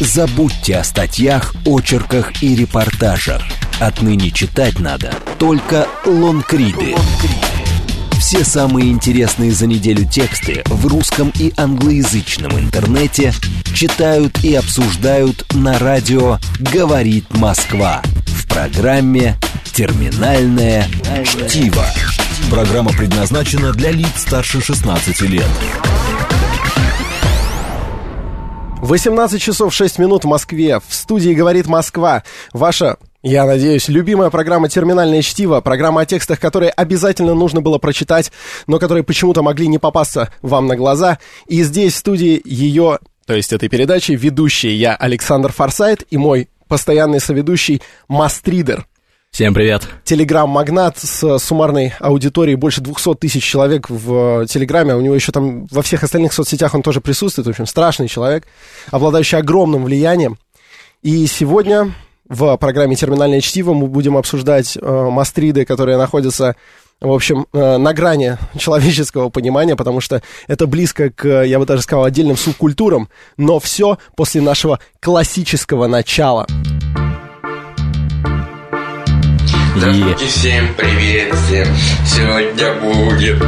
Забудьте о статьях, очерках и репортажах. Отныне читать надо только лонгриды. Все самые интересные за неделю тексты в русском и англоязычном интернете читают и обсуждают на радио «Говорит Москва» в программе «Терминальное чтиво». Программа предназначена для лиц старше 16 лет. 18 часов 6 минут в Москве. В студии «Говорит Москва». Ваша, я надеюсь, любимая программа «Терминальное чтиво». Программа о текстах, которые обязательно нужно было прочитать, но которые почему-то могли не попасться вам на глаза. И здесь в студии ее, то есть этой передачи, ведущий я, Александр Форсайт, и мой постоянный соведущий Мастридер. Всем привет. Телеграм-магнат с суммарной аудиторией больше 200 тысяч человек в э, Телеграме. У него еще там во всех остальных соцсетях он тоже присутствует. В общем, страшный человек, обладающий огромным влиянием. И сегодня в программе «Терминальное чтиво» мы будем обсуждать э, мастриды, которые находятся в общем, э, на грани человеческого понимания, потому что это близко к, я бы даже сказал, отдельным субкультурам, но все после нашего классического начала. Здравствуйте, всем привет всем. Сегодня будет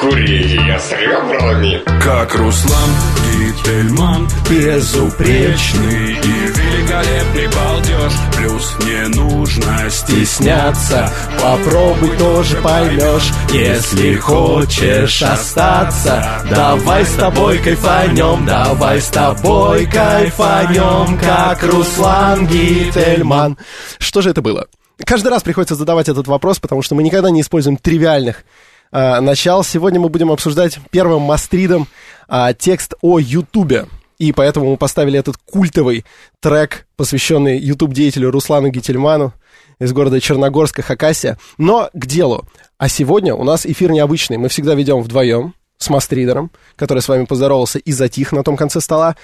курение с ребрами. Как Руслан Гительман Безупречный и великолепный балдеж Плюс не нужно стесняться Попробуй тоже поймешь Если хочешь остаться Давай с тобой кайфанем Давай с тобой кайфанем Как Руслан Гительман Что же это было? Каждый раз приходится задавать этот вопрос, потому что мы никогда не используем тривиальных э, начал. Сегодня мы будем обсуждать первым мастридом э, текст о Ютубе. И поэтому мы поставили этот культовый трек, посвященный ютуб-деятелю Руслану Гительману из города Черногорска, Хакасия. Но к делу. А сегодня у нас эфир необычный. Мы всегда ведем вдвоем с мастридером, который с вами поздоровался и затих на том конце стола.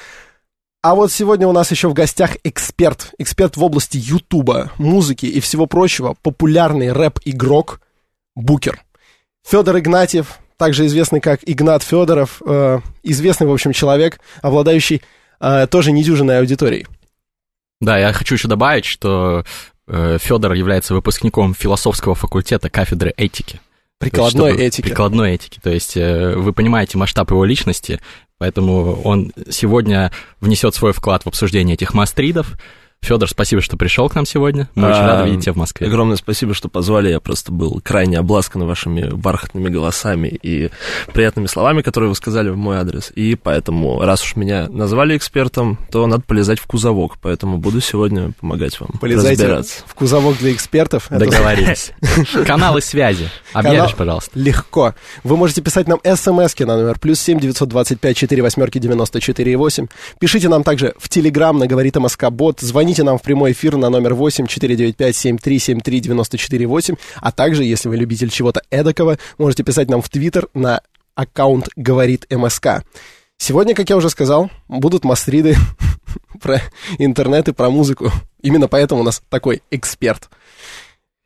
А вот сегодня у нас еще в гостях эксперт, эксперт в области Ютуба, музыки и всего прочего, популярный рэп-игрок Букер. Федор Игнатьев, также известный как Игнат Федоров, э, известный, в общем, человек, обладающий э, тоже недюжиной аудиторией. Да, я хочу еще добавить, что э, Федор является выпускником философского факультета кафедры этики. Прикладной есть, этики. Прикладной этики. То есть э, вы понимаете масштаб его личности, поэтому он сегодня внесет свой вклад в обсуждение этих мастридов. Федор, спасибо, что пришел к нам сегодня. Мы а, очень рады видеть тебя в Москве. Огромное спасибо, что позвали. Я просто был крайне обласкан вашими бархатными голосами и приятными словами, которые вы сказали в мой адрес. И поэтому, раз уж меня назвали экспертом, то надо полезать в кузовок. Поэтому буду сегодня помогать вам Полезайте разбираться. в кузовок для экспертов. Договорились. Каналы связи. Объявишь, пожалуйста. Легко. Вы можете писать нам смс на номер плюс семь девятьсот двадцать пять четыре восьмерки девяносто четыре восемь. Пишите нам также в Телеграм на говорит МСК Бот. Звоните Звоните нам в прямой эфир на номер 8 495 7373 94 8, а также, если вы любитель чего-то эдакого, можете писать нам в Твиттер на аккаунт «Говорит МСК». Сегодня, как я уже сказал, будут мастриды про интернет и про музыку. Именно поэтому у нас такой эксперт.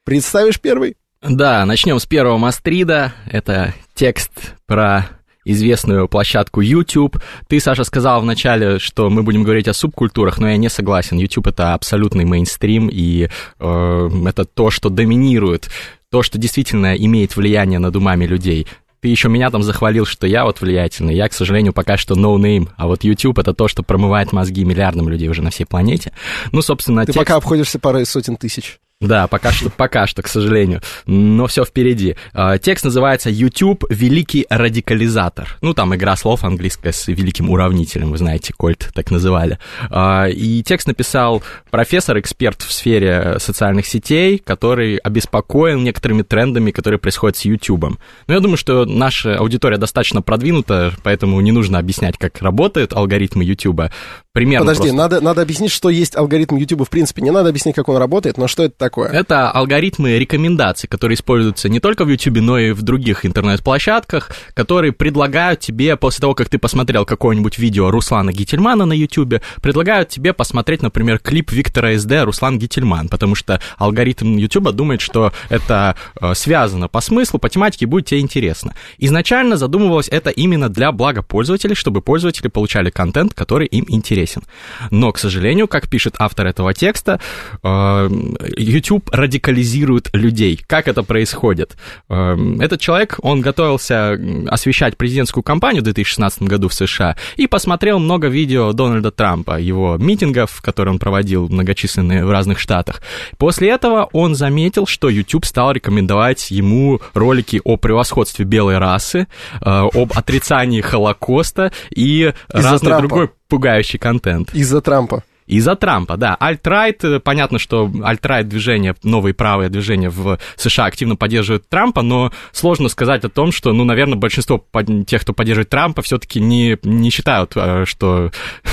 Представишь первый? Да, начнем с первого мастрида. Это текст про известную площадку YouTube. Ты, Саша, сказал вначале, что мы будем говорить о субкультурах, но я не согласен. YouTube это абсолютный мейнстрим, и э, это то, что доминирует, то, что действительно имеет влияние над умами людей. Ты еще меня там захвалил, что я вот влиятельный. Я, к сожалению, пока что no name. А вот YouTube это то, что промывает мозги миллиардам людей уже на всей планете. Ну, собственно, Ты текст... пока обходишься парой сотен тысяч. Да, пока что, пока что, к сожалению. Но все впереди. А, текст называется YouTube Великий радикализатор. Ну, там игра слов английская с великим уравнителем, вы знаете, Кольт так называли. А, и текст написал профессор, эксперт в сфере социальных сетей, который обеспокоен некоторыми трендами, которые происходят с YouTube. Но я думаю, что наша аудитория достаточно продвинута, поэтому не нужно объяснять, как работают алгоритмы YouTube. Примерно Подожди, просто. надо, надо объяснить, что есть алгоритм YouTube в принципе. Не надо объяснить, как он работает, но что это такое? Это алгоритмы рекомендаций, которые используются не только в YouTube, но и в других интернет-площадках, которые предлагают тебе, после того, как ты посмотрел какое-нибудь видео Руслана Гительмана на YouTube, предлагают тебе посмотреть, например, клип Виктора СД Руслан Гительман, потому что алгоритм YouTube думает, что это э, связано по смыслу, по тематике, будет тебе интересно. Изначально задумывалось это именно для блага пользователей, чтобы пользователи получали контент, который им интересен интересен. Но, к сожалению, как пишет автор этого текста, э, YouTube радикализирует людей. Как это происходит? Э, этот человек, он готовился освещать президентскую кампанию в 2016 году в США и посмотрел много видео Дональда Трампа, его митингов, которые он проводил многочисленные в разных штатах. После этого он заметил, что YouTube стал рекомендовать ему ролики о превосходстве белой расы, э, об отрицании Холокоста и Трампа. другой пугающий контент. Из-за Трампа. Из-за Трампа, да. Альтрайт, э, понятно, что альтрайт движение, новые правые движения в США активно поддерживают Трампа, но сложно сказать о том, что, ну, наверное, большинство тех, кто поддерживает Трампа, все-таки не, не считают, э, что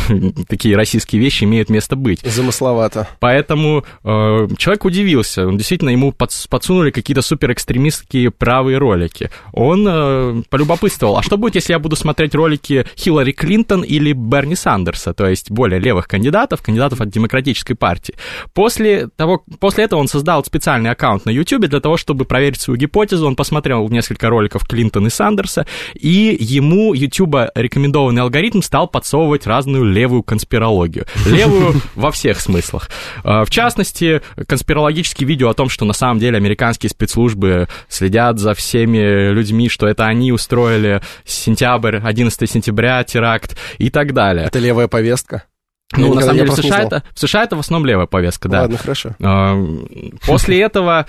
такие российские вещи имеют место быть. Замысловато. Поэтому э, человек удивился. Он действительно ему подсунули какие-то суперэкстремистские правые ролики. Он э, полюбопытствовал, а что будет, если я буду смотреть ролики Хиллари Клинтон или Берни Сандерса, то есть более левых кандидатов, кандидатов, от Демократической партии. После, того, после этого он создал специальный аккаунт на YouTube для того, чтобы проверить свою гипотезу. Он посмотрел несколько роликов Клинтона и Сандерса, и ему YouTube рекомендованный алгоритм стал подсовывать разную левую конспирологию. Левую во всех смыслах. А, в частности, конспирологические видео о том, что на самом деле американские спецслужбы следят за всеми людьми, что это они устроили сентябрь, 11 сентября теракт и так далее. Это левая повестка? Ну, на самом деле, в США, это, в США это в основном левая повестка, да. Ладно, хорошо. После этого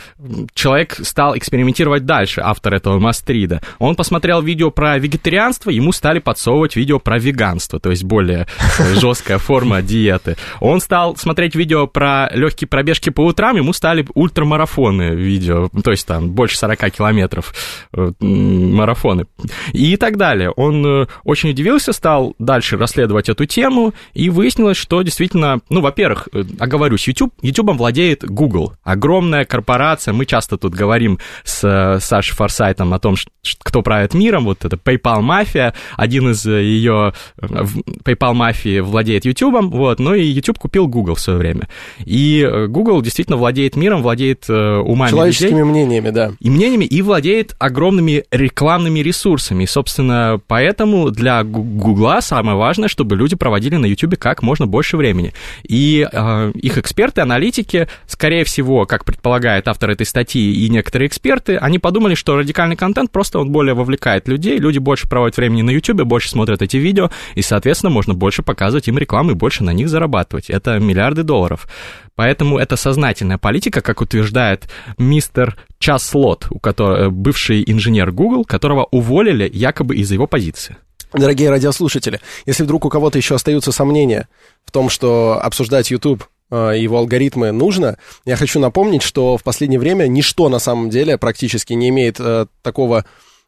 человек стал экспериментировать дальше, автор этого Мастрида. Он посмотрел видео про вегетарианство, ему стали подсовывать видео про веганство, то есть более жесткая форма диеты. Он стал смотреть видео про легкие пробежки по утрам, ему стали ультрамарафоны видео, то есть там больше 40 километров э, марафоны и так далее. Он э, очень удивился, стал дальше расследовать эту тему и выяснил, выяснилось, что действительно, ну, во-первых, э, оговорюсь, YouTube, YouTube владеет Google, огромная корпорация, мы часто тут говорим с э, Сашей Форсайтом о том, кто правит миром, вот это PayPal мафия, один из э, ее PayPal мафии владеет YouTube, вот, но и YouTube купил Google в свое время. И Google действительно владеет миром, владеет умами Человеческими людей, мнениями, да. И мнениями, и владеет огромными рекламными ресурсами. И, собственно, поэтому для Гугла самое важное, чтобы люди проводили на YouTube как можно можно больше времени. И э, их эксперты, аналитики, скорее всего, как предполагает автор этой статьи и некоторые эксперты, они подумали, что радикальный контент просто он более вовлекает людей, люди больше проводят времени на YouTube, больше смотрят эти видео, и, соответственно, можно больше показывать им рекламу и больше на них зарабатывать. Это миллиарды долларов. Поэтому это сознательная политика, как утверждает мистер Часлот, у которого, бывший инженер Google, которого уволили якобы из-за его позиции. Дорогие радиослушатели, если вдруг у кого-то еще остаются сомнения в том, что обсуждать YouTube э, его алгоритмы нужно, я хочу напомнить, что в последнее время ничто на самом деле практически не имеет э, такого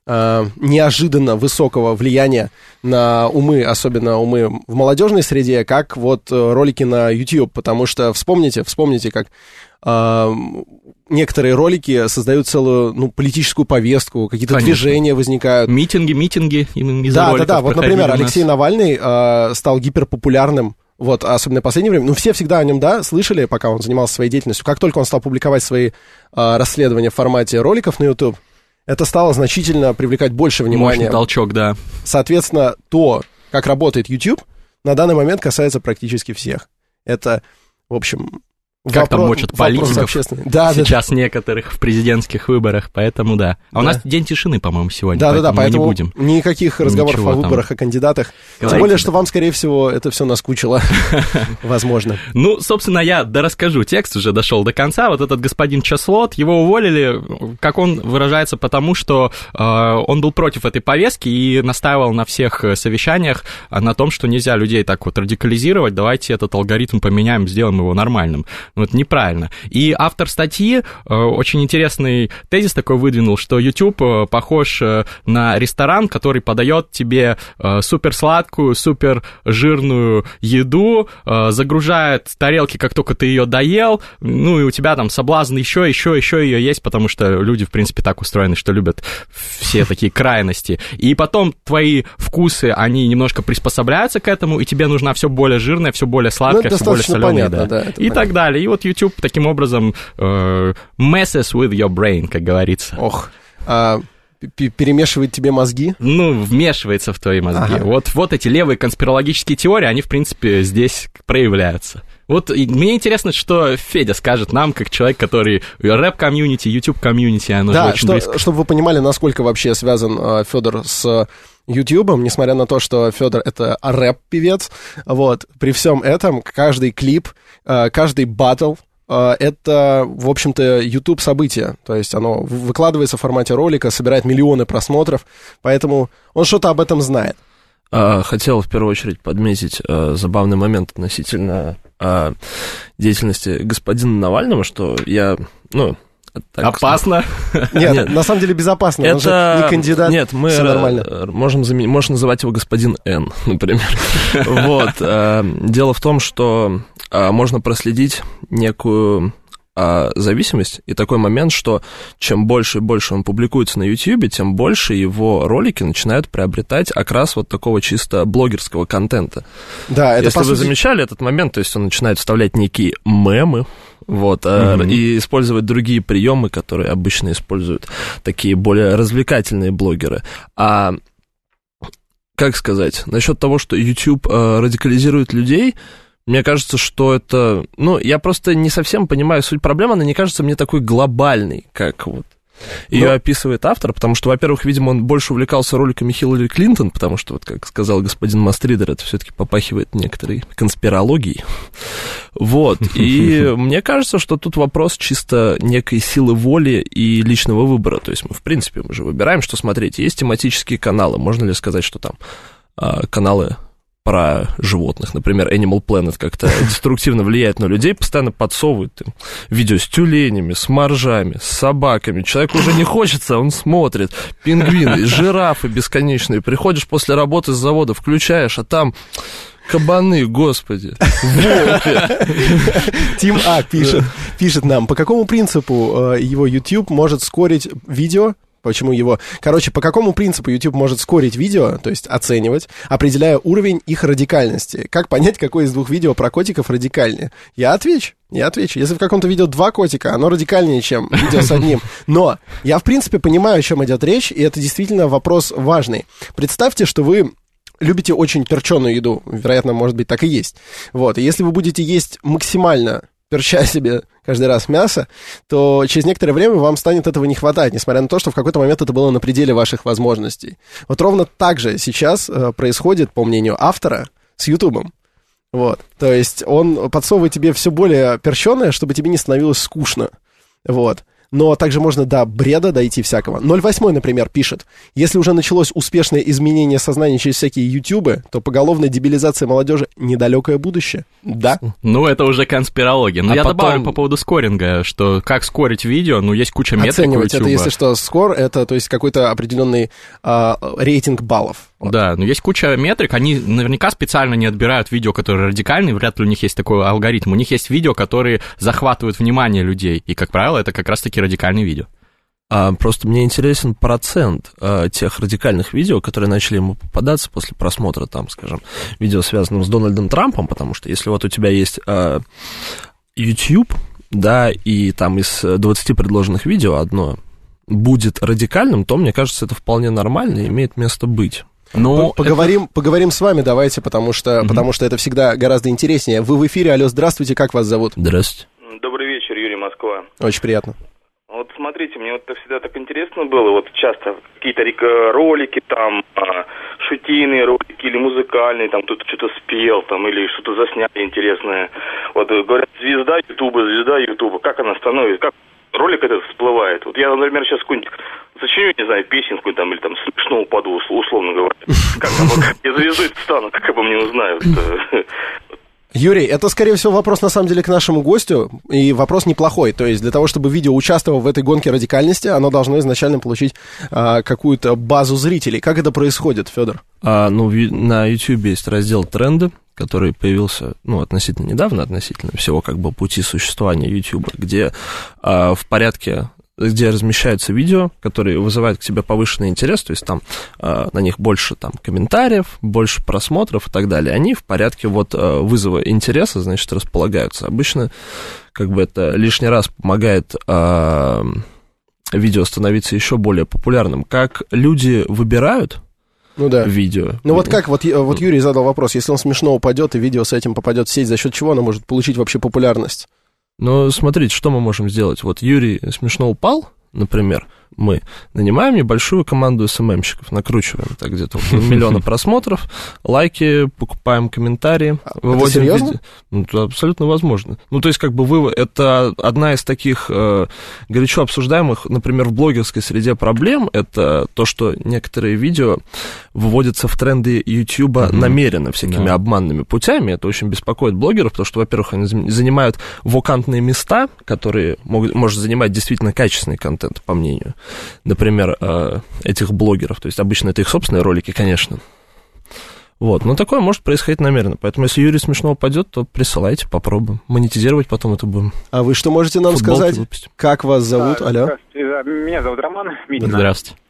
э, неожиданно высокого влияния на умы, особенно умы в молодежной среде, как вот э, ролики на YouTube, потому что вспомните, вспомните, как э, некоторые ролики создают целую ну, политическую повестку, какие-то движения возникают. Митинги, митинги из Да, да, да. Вот, например, Алексей Навальный э, стал гиперпопулярным вот, особенно в последнее время, ну, все всегда о нем, да, слышали, пока он занимался своей деятельностью. Как только он стал публиковать свои э, расследования в формате роликов на YouTube, это стало значительно привлекать больше внимания. Мощный толчок, да. Соответственно, то, как работает YouTube, на данный момент касается практически всех. Это, в общем, как там мочат политиков да, сейчас да, некоторых в президентских выборах, поэтому да. А да. у нас день тишины, по-моему, сегодня, да, поэтому да, да, поэтому не будем. Никаких разговоров о выборах, там. о кандидатах. Говорите, Тем более, что вам, скорее всего, это все наскучило, возможно. Ну, собственно, я да расскажу. Текст уже дошел до конца. Вот этот господин Часлот, его уволили, как он выражается, потому что э, он был против этой повестки и настаивал на всех совещаниях на том, что нельзя людей так вот радикализировать, давайте этот алгоритм поменяем, сделаем его нормальным. Ну, это неправильно. И автор статьи э, очень интересный тезис такой выдвинул, что YouTube э, похож э, на ресторан, который подает тебе супер сладкую, супер жирную еду, загружает тарелки, как только ты ее доел, ну и у тебя там соблазн еще, еще, еще ее есть, потому что люди, в принципе, так устроены, что любят все такие крайности. И потом твои вкусы, они немножко приспособляются к этому, и тебе нужна все более жирная, все более сладкая, ну, все более соленая, да. да и понятно. так далее. И вот YouTube таким образом э, messes with your brain, как говорится. Ох, а, перемешивает тебе мозги? Ну, вмешивается в твои мозги. Ага. Вот, вот эти левые конспирологические теории, они, в принципе, здесь проявляются. Вот мне интересно, что Федя скажет нам, как человек, который рэп-комьюнити, YouTube-комьюнити, оно да, же очень что, близко. чтобы вы понимали, насколько вообще связан э, Федор с Ютубом, несмотря на то, что Федор это рэп-певец, вот, при всем этом каждый клип, э, каждый батл, э, это, в общем-то, YouTube событие. То есть оно выкладывается в формате ролика, собирает миллионы просмотров, поэтому он что-то об этом знает. А, хотел в первую очередь подметить э, забавный момент относительно деятельности господина Навального, что я, ну, так, Опасно? Нет, нет, на самом деле безопасно. Это... Он же не кандидат. Нет, мы все нормально. можем заменить, можешь называть его господин Н, например. Вот. Э, дело в том, что э, можно проследить некую а, зависимость и такой момент, что чем больше и больше он публикуется на YouTube, тем больше его ролики начинают приобретать окрас вот такого чисто блогерского контента. Да, это Если вы сути... замечали этот момент, то есть он начинает вставлять некие мемы, вот, mm-hmm. и использовать другие приемы, которые обычно используют такие более развлекательные блогеры. А как сказать, насчет того, что YouTube э, радикализирует людей, мне кажется, что это... Ну, я просто не совсем понимаю суть проблемы, она не кажется мне такой глобальной, как вот ее Но... описывает автор, потому что, во-первых, видимо, он больше увлекался роликами Хиллари Клинтон, потому что, вот как сказал господин Мастридер, это все-таки попахивает некоторой конспирологией. Вот, и мне кажется, что тут вопрос чисто некой силы воли и личного выбора, то есть мы, в принципе, мы же выбираем, что смотреть. Есть тематические каналы, можно ли сказать, что там а, каналы про животных. Например, Animal Planet как-то деструктивно влияет на людей, постоянно подсовывают им видео с тюленями, с моржами, с собаками. Человек уже не хочется, он смотрит. Пингвины, жирафы бесконечные. Приходишь после работы с завода, включаешь, а там Кабаны, господи. Тим А пишет, пишет нам, по какому принципу э, его YouTube может скорить видео, Почему его... Короче, по какому принципу YouTube может скорить видео, то есть оценивать, определяя уровень их радикальности? Как понять, какое из двух видео про котиков радикальнее? Я отвечу. Я отвечу. Если в каком-то видео два котика, оно радикальнее, чем видео с одним. Но я, в принципе, понимаю, о чем идет речь, и это действительно вопрос важный. Представьте, что вы любите очень перченую еду. Вероятно, может быть, так и есть. Вот. И если вы будете есть максимально перча себе каждый раз мясо, то через некоторое время вам станет этого не хватать, несмотря на то, что в какой-то момент это было на пределе ваших возможностей. Вот ровно так же сейчас э, происходит, по мнению автора, с Ютубом. Вот. То есть он подсовывает тебе все более перченое, чтобы тебе не становилось скучно. Вот но также можно до бреда дойти всякого. 08, например, пишет, если уже началось успешное изменение сознания через всякие ютубы, то поголовная дебилизация молодежи — недалекое будущее. Да. Ну, это уже конспирология. Но ну, а я потом... добавлю по поводу скоринга, что как скорить видео, ну, есть куча метрик Оценивать это, если что, скор — это, то есть, какой-то определенный э, рейтинг баллов. Да, но есть куча метрик, они наверняка специально не отбирают видео, которые радикальные, вряд ли у них есть такой алгоритм. У них есть видео, которые захватывают внимание людей, и, как правило, это как раз-таки радикальные видео. А, просто мне интересен процент а, тех радикальных видео, которые начали ему попадаться после просмотра, там, скажем, видео, связанного с Дональдом Трампом, потому что если вот у тебя есть а, YouTube, да, и там из 20 предложенных видео одно будет радикальным, то, мне кажется, это вполне нормально и имеет место быть. Ну, поговорим, это... поговорим с вами, давайте, потому что, угу. потому что это всегда гораздо интереснее. Вы в эфире, алло, здравствуйте, как вас зовут? Здравствуйте. Добрый вечер, Юрий Москва. Очень приятно. Вот смотрите, мне вот это всегда так интересно было, вот часто какие-то ролики там, а, шутийные ролики или музыкальные, там кто-то что-то спел там или что-то засняли интересное. Вот говорят, звезда Ютуба, звезда Ютуба, как она становится, как ролик этот всплывает. Вот я, например, сейчас какую-нибудь сочиню, не знаю, песенку там или там смешно упаду, условно говоря. Как там, я звездой стану, как обо мне узнают. Юрий, это, скорее всего, вопрос, на самом деле, к нашему гостю, и вопрос неплохой. То есть для того, чтобы видео участвовало в этой гонке радикальности, оно должно изначально получить а, какую-то базу зрителей. Как это происходит, Федор? А, ну, на YouTube есть раздел «Тренды», который появился, ну, относительно недавно, относительно всего как бы пути существования YouTube, где а, в порядке где размещаются видео, которые вызывают к себе повышенный интерес, то есть там э, на них больше там комментариев, больше просмотров и так далее, они в порядке вот э, вызова интереса, значит, располагаются. Обычно как бы это лишний раз помогает э, видео становиться еще более популярным. Как люди выбирают ну да. видео. Ну вот как, вот, вот Юрий задал вопрос, если он смешно упадет и видео с этим попадет в сеть, за счет чего оно может получить вообще популярность? Ну, смотрите, что мы можем сделать. Вот Юрий смешно упал, например, мы нанимаем небольшую команду СММщиков, накручиваем так где-то миллиона просмотров, лайки, покупаем комментарии, а, выводим видео. Ну, это абсолютно возможно. Ну, то есть, как бы вы, это одна из таких э, горячо обсуждаемых, например, в блогерской среде проблем, это то, что некоторые видео выводятся в тренды YouTube mm-hmm. намеренно, всякими да. обманными путями. Это очень беспокоит блогеров, потому что, во-первых, они занимают вакантные места, которые могут, может занимать действительно качественный контент, по мнению например, э, этих блогеров. То есть обычно это их собственные ролики, конечно. Вот, но такое может происходить намеренно. Поэтому, если Юрий смешно упадет, то присылайте, попробуем. Монетизировать потом это будем. А вы что можете нам Футболки сказать? Выпустим. Как вас зовут? А, Алло. Меня зовут Роман Митина. Здравствуйте.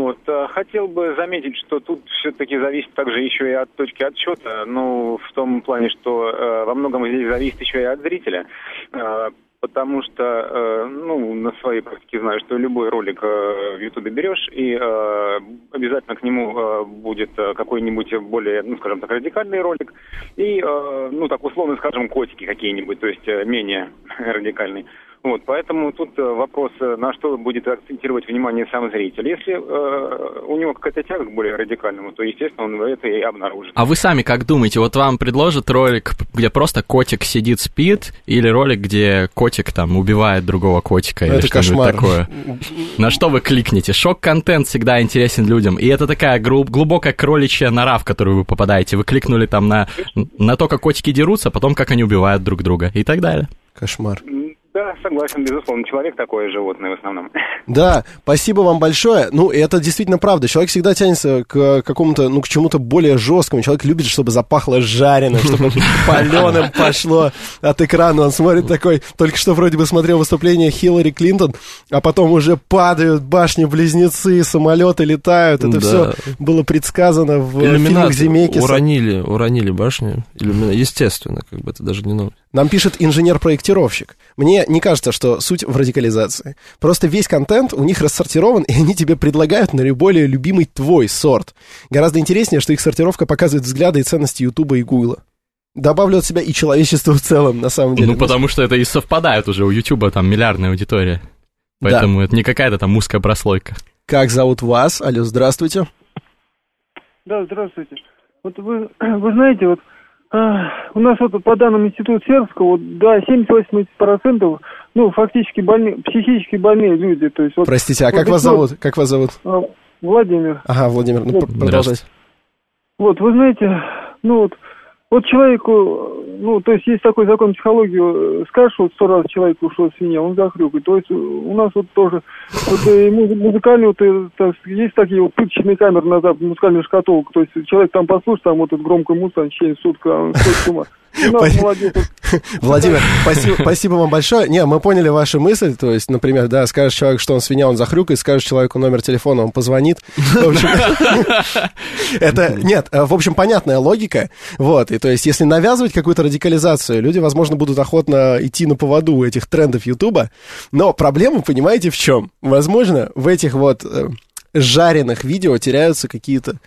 Вот, э, хотел бы заметить, что тут все-таки зависит также еще и от точки отсчета, ну, в том плане, что э, во многом здесь зависит еще и от зрителя. Э, потому что, э, ну, на своей практике знаю, что любой ролик э, в Ютубе берешь, и э, обязательно к нему э, будет э, какой-нибудь более, ну, скажем так, радикальный ролик, и, э, ну, так условно скажем, котики какие-нибудь, то есть э, менее радикальный. Вот, поэтому тут э, вопрос, э, на что будет акцентировать внимание сам зритель. Если э, у него какая-то тяга к более радикальному, то, естественно, он это и обнаружит. А вы сами как думаете, вот вам предложат ролик, где просто котик сидит, спит, или ролик, где котик там убивает другого котика, или что-нибудь такое? На что вы кликнете? Шок-контент всегда интересен людям, и это такая глубокая кроличья нора, в которую вы попадаете. Вы кликнули там на, на то, как котики дерутся, потом как они убивают друг друга и так далее. Кошмар. Да, согласен, безусловно. Человек такое животное в основном. Да, спасибо вам большое. Ну, это действительно правда. Человек всегда тянется к какому-то, ну, к чему-то более жесткому. Человек любит, чтобы запахло жареным, чтобы паленым пошло от экрана. Он смотрит такой, только что вроде бы смотрел выступление Хиллари Клинтон, а потом уже падают башни-близнецы, самолеты летают. Это все было предсказано в фильмах Земекиса. Уронили, уронили башни. Естественно, как бы это даже не новость. Нам пишет инженер-проектировщик. Мне не кажется, что суть в радикализации. Просто весь контент у них рассортирован, и они тебе предлагают наиболее любимый твой сорт. Гораздо интереснее, что их сортировка показывает взгляды и ценности Ютуба и Гугла. Добавлю от себя и человечество в целом, на самом деле. Ну, потому что это и совпадает уже. У Ютуба там миллиардная аудитория. Поэтому да. это не какая-то там узкая прослойка. Как зовут вас? Алло, здравствуйте. Да, здравствуйте. Вот вы, вы знаете, вот у нас вот по данным Института Сербского, вот, да, 70-80% ну, фактически больные, психически больные люди. То есть, вот, Простите, а вот как вас зовут? Как вас зовут? А, Владимир. Ага, Владимир, ну, вот. продолжайте. Вот, вы знаете, ну вот, вот человеку, ну, то есть есть такой закон психологии, скажешь, вот сто раз человек ушел свинья, он захрюкает. То есть у нас вот тоже, вот и музыкальные, вот, и, так, есть такие вот пыточные камеры на музыкальную шкатулку, то есть человек там послушает, там вот этот громкую музыку, в течение сутка, он с ума. Владимир, спасибо, спасибо вам большое. Не, мы поняли вашу мысль. То есть, например, да, скажешь человек, что он свинья, он захрюкает, скажешь человеку номер телефона, он позвонит. Это, нет, в общем, понятная логика. Вот, и то есть, если навязывать какую-то радикализацию, люди, возможно, будут охотно идти на поводу этих трендов Ютуба. Но проблема, понимаете, в чем? Возможно, в этих вот э, жареных видео теряются какие-то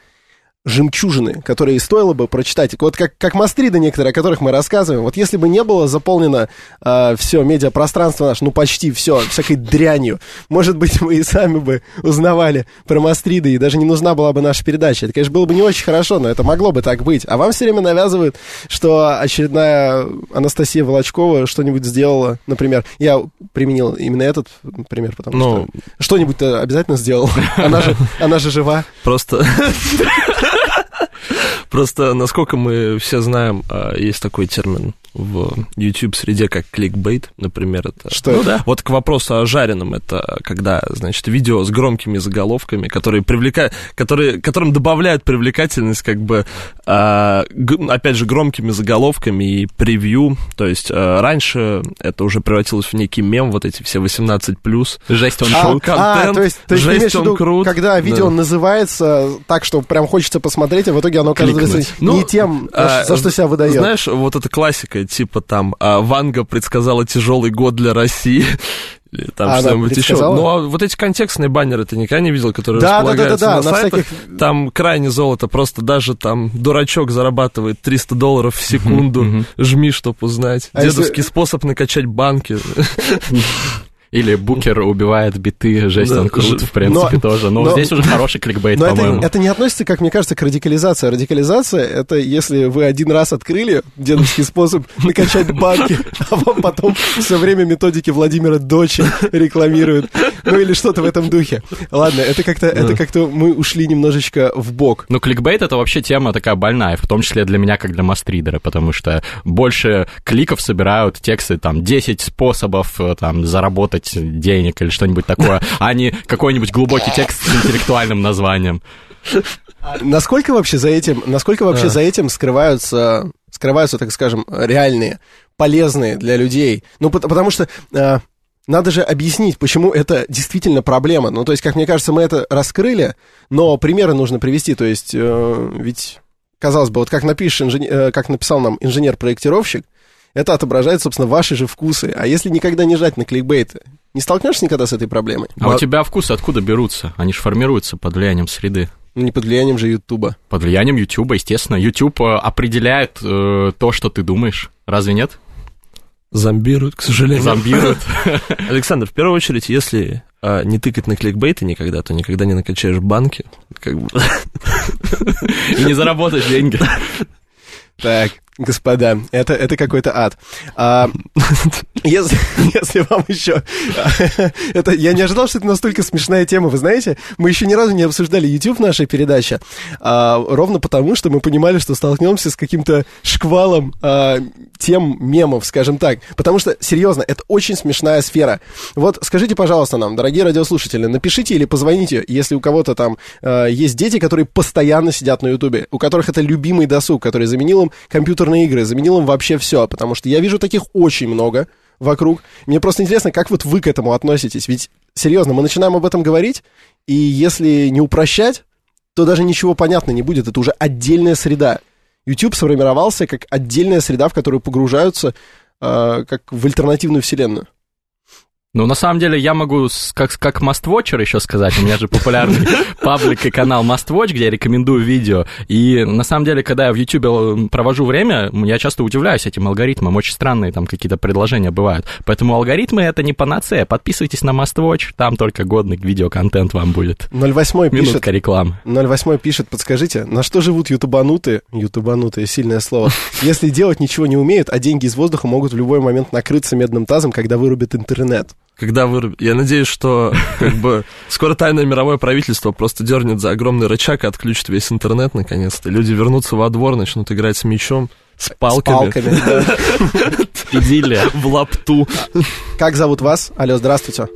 жемчужины, которые стоило бы прочитать. Вот как, как мастриды некоторые, о которых мы рассказываем. Вот если бы не было заполнено э, все медиапространство наше, ну почти все, всякой дрянью, может быть, мы и сами бы узнавали про мастриды, и даже не нужна была бы наша передача. Это, конечно, было бы не очень хорошо, но это могло бы так быть. А вам все время навязывают, что очередная Анастасия Волочкова что-нибудь сделала, например. Я применил именно этот пример, потому ну, что что-нибудь-то обязательно сделал. Она же, она же жива. Просто... Просто, насколько мы все знаем, а, есть такой термин в YouTube-среде, как кликбейт, например, это... Что ну, да. Вот к вопросу о жареном, это когда, значит, видео с громкими заголовками, которые привлекают, которые, которым добавляют привлекательность, как бы, а, опять же, громкими заголовками и превью, то есть а, раньше это уже превратилось в некий мем, вот эти все 18+. Жесть он а, крут. А, то есть, то есть жесть он виду, крут. Когда видео да. называется так, что прям хочется посмотреть, а в итоге оно оказывается ну, не тем, а, за что себя выдает. Знаешь, вот эта классика э, типа там а Ванга предсказала тяжелый год для России. Или там А что-нибудь еще. Ну, а вот эти контекстные баннеры ты никогда не видел, которые Да, да, да, да, располагаются да, на, на сайтах? всяких- Там крайне золото, просто даже там дурачок зарабатывает 300 долларов в секунду. Жми, чтоб узнать. А если- Дедовский способ накачать банки. Или Букер убивает биты, жесть, Да, он крут, в принципе, но- тоже. Но, но- здесь уже хороший кликбейт, Но это, по-моему. это не относится, как мне кажется, к радикализации. Радикализация — это если вы один раз открыли дедовский способ накачать банки, а вам потом все время методики Владимира Дочи рекламируют. Ну или что-то в этом духе. Ладно, это как-то это как-то мы ушли немножечко в бок. Ну, кликбейт это вообще тема такая больная, в том числе для меня, как для мастридера, потому что больше кликов собирают тексты, там, 10 способов э, там заработать денег или что-нибудь такое, а не какой-нибудь глубокий текст с интеллектуальным названием. Насколько вообще за этим, насколько вообще за этим скрываются, скрываются, так скажем, реальные, полезные для людей? Ну, пот- потому что э, надо же объяснить, почему это действительно проблема. Ну, то есть, как мне кажется, мы это раскрыли, но примеры нужно привести. То есть, э, ведь, казалось бы, вот как, напишешь инженер, э, как написал нам инженер-проектировщик, это отображает, собственно, ваши же вкусы. А если никогда не жать на кликбейты, не столкнешься никогда с этой проблемой? А у тебя вкусы откуда берутся? Они же формируются под влиянием среды. Ну, не под влиянием же Ютуба. Под влиянием Ютуба, естественно. Ютуб э, определяет э, то, что ты думаешь. Разве нет? Зомбируют, к сожалению. Зомбирует. Александр, в первую очередь, если а, не тыкать на кликбейты никогда, то никогда не накачаешь банки. Как бы. И не заработаешь деньги. Так, господа, это, это какой-то ад. А, если, если вам еще... это, я не ожидал, что это настолько смешная тема. Вы знаете, мы еще ни разу не обсуждали YouTube в нашей передаче, а, ровно потому, что мы понимали, что столкнемся с каким-то шквалом а, тем мемов, скажем так. Потому что, серьезно, это очень смешная сфера. Вот скажите, пожалуйста, нам, дорогие радиослушатели, напишите или позвоните, если у кого-то там а, есть дети, которые постоянно сидят на Ютубе, у которых это любимый досуг, который заменил им компьютерные игры, заменил им вообще все, потому что я вижу таких очень много вокруг. Мне просто интересно, как вот вы к этому относитесь? Ведь, серьезно, мы начинаем об этом говорить, и если не упрощать, то даже ничего понятно не будет. Это уже отдельная среда. YouTube сформировался как отдельная среда, в которую погружаются э, как в альтернативную вселенную. Ну, на самом деле, я могу как, как Mastwatcher еще сказать, у меня же популярный паблик и канал Mastwatch, где я рекомендую видео, и на самом деле, когда я в YouTube провожу время, я часто удивляюсь этим алгоритмам, очень странные там какие-то предложения бывают, поэтому алгоритмы это не панацея, подписывайтесь на Mastwatch, там только годный видеоконтент вам будет. 08 пишет, Минутка рекламы. 08 пишет, подскажите, на что живут ютубанутые, ютубанутые, сильное слово, если делать ничего не умеют, а деньги из воздуха могут в любой момент накрыться медным тазом, когда вырубят интернет. Когда вырубят. Я надеюсь, что как бы скоро тайное мировое правительство просто дернет за огромный рычаг и отключит весь интернет наконец-то. Люди вернутся во двор, начнут играть с мячом, с палками, С палками, в лапту. Как зовут вас? Алло, здравствуйте.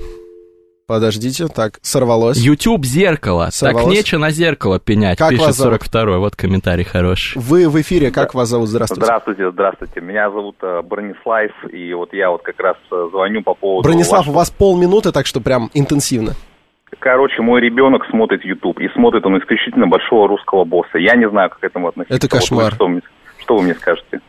Подождите, так, сорвалось. YouTube зеркало. Так Сорвалось? нечего на зеркало пенять. Как Пишет вас зовут? 42 Вот комментарий хороший. Вы в эфире, как вас зовут? Здравствуйте. Здравствуйте, здравствуйте. Меня зовут э, Бронислав, и вот я вот как раз э, звоню по поводу... Бронислав, у вашего- вас полминуты, так что прям интенсивно. Короче, мой ребенок смотрит YouTube, и смотрит он исключительно большого русского босса. Я не знаю, как к этому относиться. Это Вот вы кошмар. что, что вы мне скажете?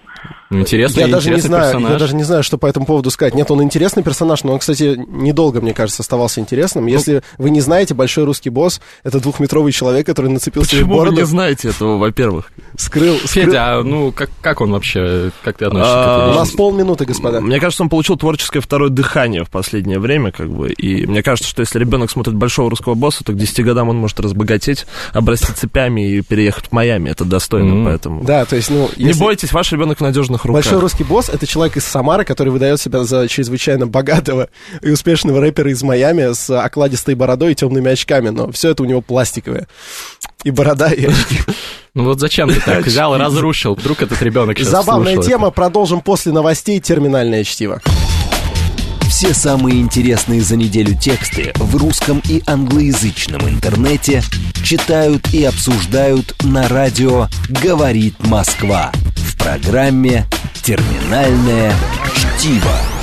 Ну, интересный, Я даже не знаю, персонаж. я даже не знаю, что по этому поводу сказать. Нет, он интересный персонаж, но он, кстати, недолго, мне кажется, оставался интересным. Ну, Если вы не знаете, большой русский босс это двухметровый человек, который нацепил себе Почему вы бороду, не знаете этого, во-первых? скрыл, скрыл- Федя, а, ну, как, как он вообще, как ты относишься к А, этой У нас полминуты, господа. Мне кажется, он получил творческое второе дыхание в последнее время, как бы, и мне кажется, что если ребенок смотрит большого русского босса, то к 10 годам он может разбогатеть, обрасти цепями и переехать в Майами. Это достойно, Мгм. поэтому... Да, то есть, ну, Не если- бойтесь, ваш ребенок в надежных руках. Большой русский босс это человек из Самары, который выдает себя за чрезвычайно богатого и успешного рэпера из Майами с окладистой бородой и темными очками, но все это у него пластиковое. И борода, и очки. Ну вот зачем ты так взял и разрушил? Вдруг этот ребенок сейчас Забавная тема, продолжим после новостей терминальное чтиво. Все самые интересные за неделю тексты в русском и англоязычном интернете читают и обсуждают на радио «Говорит Москва» в программе «Терминальное чтиво».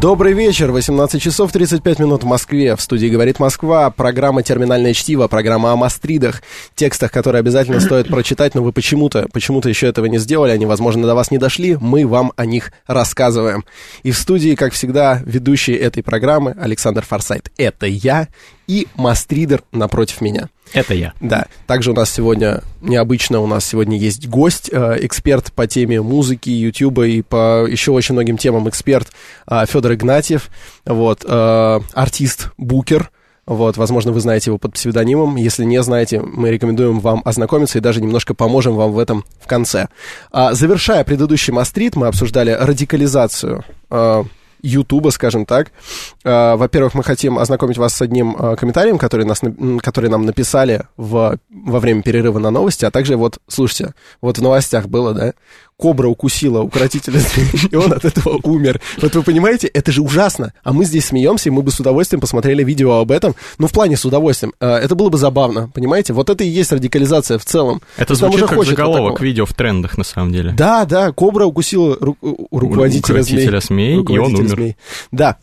Добрый вечер, 18 часов 35 минут в Москве. В студии «Говорит Москва», программа «Терминальное чтиво», программа о мастридах, текстах, которые обязательно стоит прочитать, но вы почему-то, почему-то еще этого не сделали, они, возможно, до вас не дошли, мы вам о них рассказываем. И в студии, как всегда, ведущий этой программы Александр Форсайт. Это я и мастридер напротив меня. Это я. Да. Также у нас сегодня, необычно, у нас сегодня есть гость, э, эксперт по теме музыки, ютуба и по еще очень многим темам эксперт э, Федор Игнатьев, вот, э, артист, букер, вот, возможно, вы знаете его под псевдонимом. Если не знаете, мы рекомендуем вам ознакомиться и даже немножко поможем вам в этом в конце. А, завершая предыдущий мастрит, мы обсуждали радикализацию Ютуба, скажем так. Э, во-первых, мы хотим ознакомить вас с одним э, комментарием, который, нас, который нам написали в, во время перерыва на новости, а также вот, слушайте, вот в новостях было, да, кобра укусила укротителя зверей, и он от этого умер. Вот вы понимаете, это же ужасно. А мы здесь смеемся, и мы бы с удовольствием посмотрели видео об этом. Ну, в плане с удовольствием. Э, это было бы забавно, понимаете? Вот это и есть радикализация в целом. Это звучит как заголовок видео в трендах, на самом деле. Да, да, кобра укусила ру- руководителя, руководителя змей. змей и он умер. Змей. Да,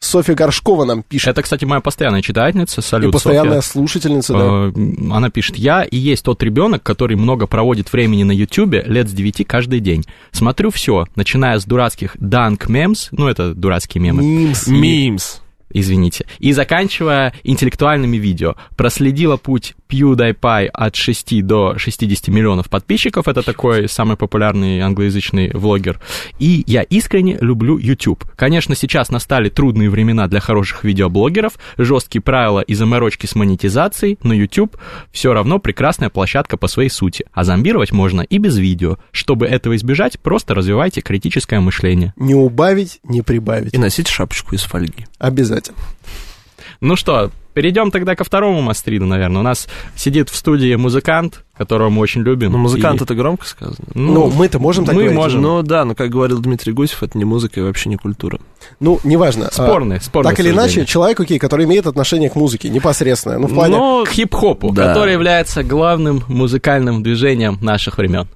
Софья Горшкова нам пишет. Это, кстати, моя постоянная читательница, салют, И постоянная Софья. слушательница, да. Э, она пишет, я и есть тот ребенок, который много проводит времени на Ютубе, лет с 9 каждый день. Смотрю все, начиная с дурацких данк мемс, ну, это дурацкие мемы. Мимс. Мимс извините, и заканчивая интеллектуальными видео. Проследила путь PewDiePie от 6 до 60 миллионов подписчиков, это такой самый популярный англоязычный влогер. И я искренне люблю YouTube. Конечно, сейчас настали трудные времена для хороших видеоблогеров, жесткие правила и заморочки с монетизацией, но YouTube все равно прекрасная площадка по своей сути. А зомбировать можно и без видео. Чтобы этого избежать, просто развивайте критическое мышление. Не убавить, не прибавить. И носите шапочку из фольги. Обязательно обязательно. Ну что, перейдем тогда ко второму мастриду, наверное. У нас сидит в студии музыкант, которого мы очень любим. Ну, музыкант и... это громко сказано. Ну, ну мы-то можем так мы говорить. можем. Ну, да, но, как говорил Дмитрий Гусев, это не музыка и вообще не культура. Ну, неважно. Спорный, а, спорный. Так или иначе, человек, окей, который имеет отношение к музыке, непосредственное. Ну, в плане... Но к хип-хопу, да. который является главным музыкальным движением наших времен.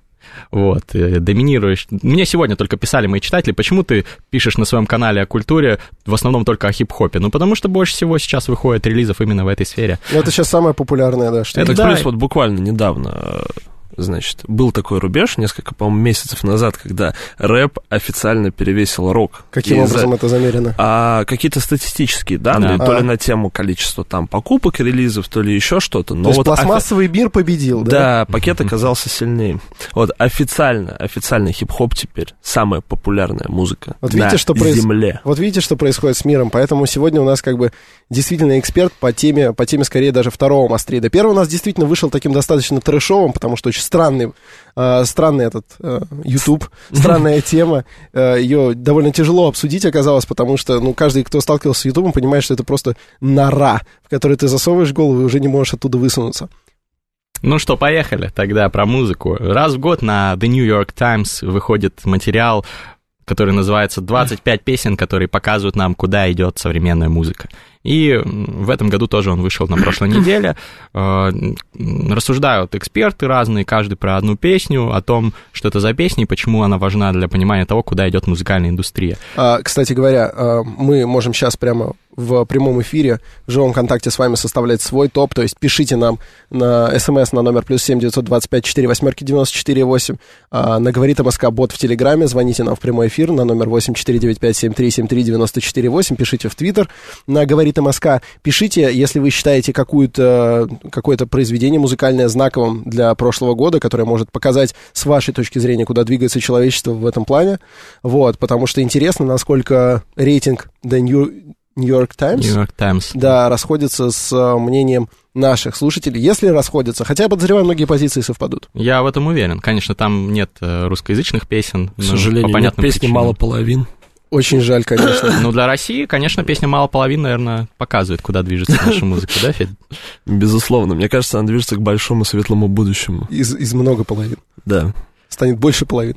Вот, э, доминируешь. Мне сегодня только писали мои читатели, почему ты пишешь на своем канале о культуре, в основном только о хип-хопе? Ну, потому что больше всего сейчас выходит релизов именно в этой сфере. Ну, это сейчас самое популярное, да, что Это да. плюс вот буквально недавно значит, был такой рубеж несколько, по-моему, месяцев назад, когда рэп официально перевесил рок. Каким из... образом это замерено? А, какие-то статистические данные, да. то а. ли на тему количества там покупок релизов, то ли еще что-то. Но то вот пластмассовый офи... мир победил, да? Да, пакет оказался сильнее. Вот официально, официальный хип-хоп теперь самая популярная музыка вот видите, на что земле. Проис... Вот видите, что происходит с миром, поэтому сегодня у нас как бы действительно эксперт по теме, по теме скорее даже второго Мастрида. Первый у нас действительно вышел таким достаточно трэшовым, потому что очень странный, э, странный этот э, YouTube, странная тема. Э, ее довольно тяжело обсудить оказалось, потому что, ну, каждый, кто сталкивался с YouTube, понимает, что это просто нора, в которой ты засовываешь голову и уже не можешь оттуда высунуться. Ну что, поехали тогда про музыку. Раз в год на The New York Times выходит материал который называется «25 песен, которые показывают нам, куда идет современная музыка». И в этом году тоже он вышел на прошлой неделе. Э, рассуждают эксперты разные, каждый про одну песню, о том, что это за песня и почему она важна для понимания того, куда идет музыкальная индустрия. А, кстати говоря, а, мы можем сейчас прямо в прямом эфире в живом контакте с вами составлять свой топ, то есть пишите нам на смс на номер плюс семь девятьсот двадцать пять четыре восьмерки девяносто четыре восемь, а, на говорит МСК бот в Телеграме, звоните нам в прямой эфир на номер восемь четыре девять пять семь три семь три девяносто четыре восемь, пишите в Твиттер на говорит МСК, пишите, если вы считаете какую-то, какое-то произведение музыкальное знаковым для прошлого года, которое может показать с вашей точки зрения, куда двигается человечество в этом плане, вот, потому что интересно, насколько рейтинг The New Нью-Йорк Таймс. Нью-Йорк Таймс. Да, расходится с э, мнением наших слушателей, если расходятся. Хотя, подозреваю, многие позиции совпадут. Я в этом уверен. Конечно, там нет э, русскоязычных песен. К сожалению, по понятным нет песни причинам. мало половин. Очень жаль, конечно. Ну, для России, конечно, песня «Мало половин», наверное, показывает, куда движется наша музыка, да, Федь? Безусловно. Мне кажется, она движется к большому светлому будущему. Из, из много половин. Да. Станет больше половин.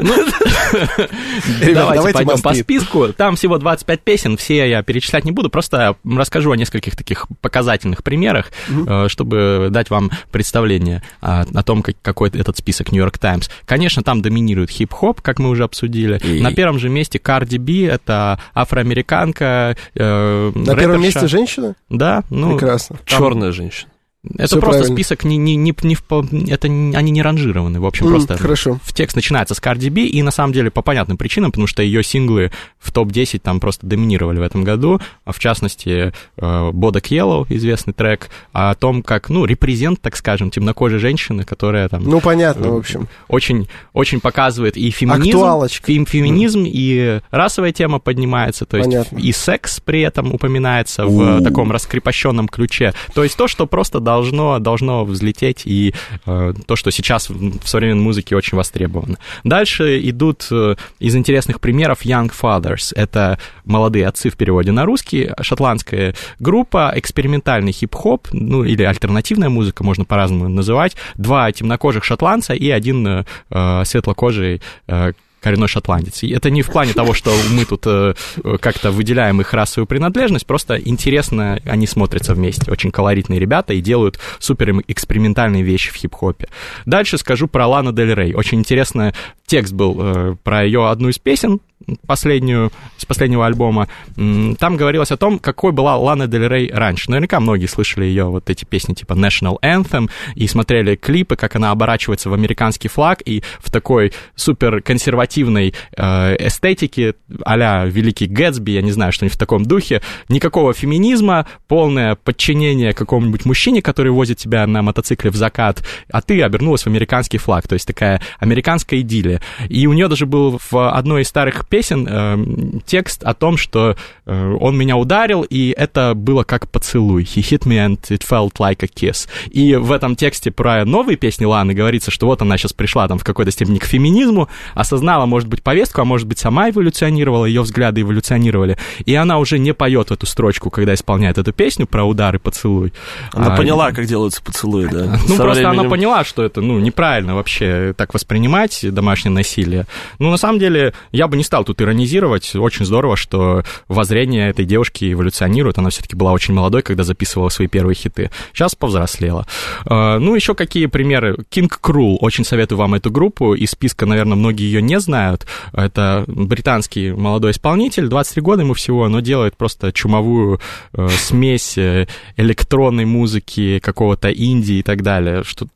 Ну, давайте пойдем по списку. Там всего 25 песен, все я перечислять не буду, просто расскажу о нескольких таких показательных примерах, э, чтобы дать вам представление о том, какой этот список Нью-Йорк Таймс. Конечно, там доминирует хип-хоп, как мы уже обсудили. На первом же месте Cardi B, это афроамериканка. Э, На первом месте женщина? Да. Ну, Прекрасно. Черная женщина. Это Все просто правильно. список не, не, не, не в, это они не ранжированы, в общем, mm, просто хорошо. в текст начинается с Cardi B, и на самом деле по понятным причинам, потому что ее синглы в топ-10 там просто доминировали в этом году, а в частности Bodak э, Yellow, известный трек, о том, как, ну, репрезент, так скажем, темнокожей женщины, которая там... Ну, понятно, в общем. Очень, очень показывает и феминизм, фем, феминизм, mm. и расовая тема поднимается, то есть понятно. и секс при этом упоминается в таком раскрепощенном ключе, то есть то, что просто должно, должно взлететь, и э, то, что сейчас в современной музыке очень востребовано. Дальше идут э, из интересных примеров Young Fathers. Это молодые отцы в переводе на русский, шотландская группа, экспериментальный хип-хоп, ну или альтернативная музыка, можно по-разному называть. Два темнокожих шотландца и один э, светлокожий э, коренной шотландец. И это не в плане того, что мы тут э, как-то выделяем их расовую принадлежность, просто интересно они смотрятся вместе. Очень колоритные ребята и делают супер экспериментальные вещи в хип-хопе. Дальше скажу про Лана Дель Рей. Очень интересный текст был э, про ее одну из песен, последнюю, с последнего альбома, там говорилось о том, какой была Лана Дель Рей раньше. Наверняка многие слышали ее вот эти песни типа National Anthem и смотрели клипы, как она оборачивается в американский флаг и в такой супер консервативной э, эстетике а Великий Гэтсби, я не знаю, что-нибудь в таком духе. Никакого феминизма, полное подчинение какому-нибудь мужчине, который возит тебя на мотоцикле в закат, а ты обернулась в американский флаг. То есть такая американская идиллия. И у нее даже был в одной из старых песен э, текст о том, что э, он меня ударил, и это было как поцелуй. He hit me and it felt like a kiss. И в этом тексте про новые песни Ланы говорится, что вот она сейчас пришла там в какой-то степени к феминизму, осознала, может быть, повестку, а может быть, сама эволюционировала, ее взгляды эволюционировали, и она уже не поет эту строчку, когда исполняет эту песню про удар и поцелуй. Она а, поняла, как делаются поцелуи, да? Ну, Со просто временем... она поняла, что это, ну, неправильно вообще так воспринимать домашнее насилие. Ну, на самом деле, я бы не стал тут иронизировать. Очень здорово, что воззрение этой девушки эволюционирует. Она все-таки была очень молодой, когда записывала свои первые хиты. Сейчас повзрослела. А, ну, еще какие примеры? King Cruel. Очень советую вам эту группу. Из списка, наверное, многие ее не знают. Это британский молодой исполнитель. 23 года ему всего, но делает просто чумовую э, смесь э, электронной музыки, какого-то инди и так далее. Что,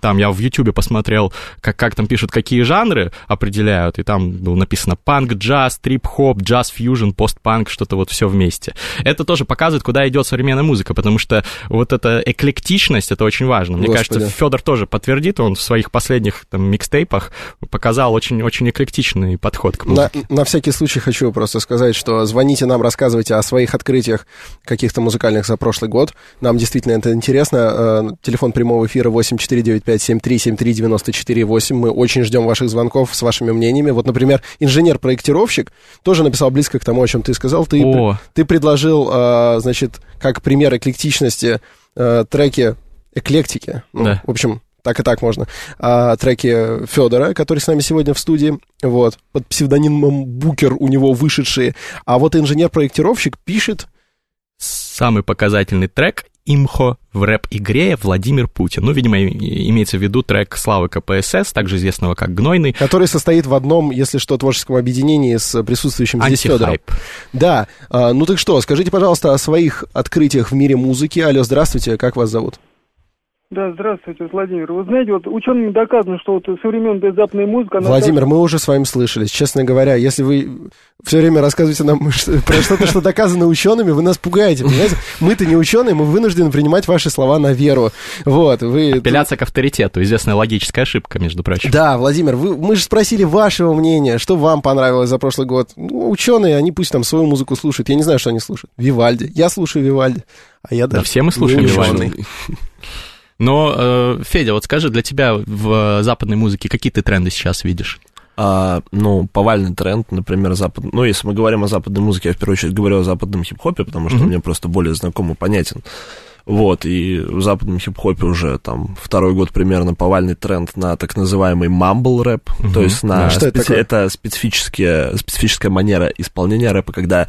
там я в Ютубе посмотрел, как, как там пишут, какие жанры определяют, и там было написано панк, джаз, трип-хоп, джаз-фьюжн, пост-панк, что-то вот все вместе. Это тоже показывает, куда идет современная музыка, потому что вот эта эклектичность, это очень важно. Мне Господи. кажется, Федор тоже подтвердит, он в своих последних там микстейпах показал очень-очень эклектичный подход к музыке. На, на всякий случай хочу просто сказать, что звоните нам, рассказывайте о своих открытиях каких-то музыкальных за прошлый год. Нам действительно это интересно. Э, телефон прямого эфира 8495-7373-94-8. Мы очень ждем ваших звонков с вашими мнениями. Вот, например, инженер проектировщик, тоже написал близко к тому, о чем ты сказал. Ты, о. ты предложил, э, значит, как пример эклектичности э, треки эклектики. Ну, да. В общем, так и так можно, а, треки Федора, который с нами сегодня в студии, вот, под псевдонимом Букер у него вышедшие, а вот инженер-проектировщик пишет... Самый показательный трек имхо в рэп-игре Владимир Путин. Ну, видимо, имеется в виду трек Славы КПСС, также известного как «Гнойный». Который состоит в одном, если что, творческом объединении с присутствующим здесь Федором. Да. А, ну так что, скажите, пожалуйста, о своих открытиях в мире музыки. Алло, здравствуйте, как вас зовут? Да, здравствуйте, Владимир. Вы знаете, вот учеными доказано, что вот современная западная музыка... Владимир, так... мы уже с вами слышались. Честно говоря, если вы все время рассказываете нам про что-то, что доказано учеными, вы нас пугаете, понимаете? Мы-то не ученые, мы вынуждены принимать ваши слова на веру. Вот, вы... Апелляция к авторитету, известная логическая ошибка, между прочим. Да, Владимир, вы, мы же спросили вашего мнения, что вам понравилось за прошлый год. Ну, ученые, они пусть там свою музыку слушают. Я не знаю, что они слушают. Вивальди. Я слушаю Вивальди. А я даже... Да все мы слушаем Вивальди. Но, э, Федя, вот скажи, для тебя в западной музыке какие ты тренды сейчас видишь? А, ну, повальный тренд, например, запад... Ну, если мы говорим о западной музыке, я в первую очередь говорю о западном хип-хопе, потому что mm-hmm. мне просто более знаком и понятен. Вот, и в западном хип-хопе уже там второй год примерно повальный тренд на так называемый мамбл рэп, Мгм. то есть на А что это такое? это специфическая, специфическая манера исполнения рэпа, когда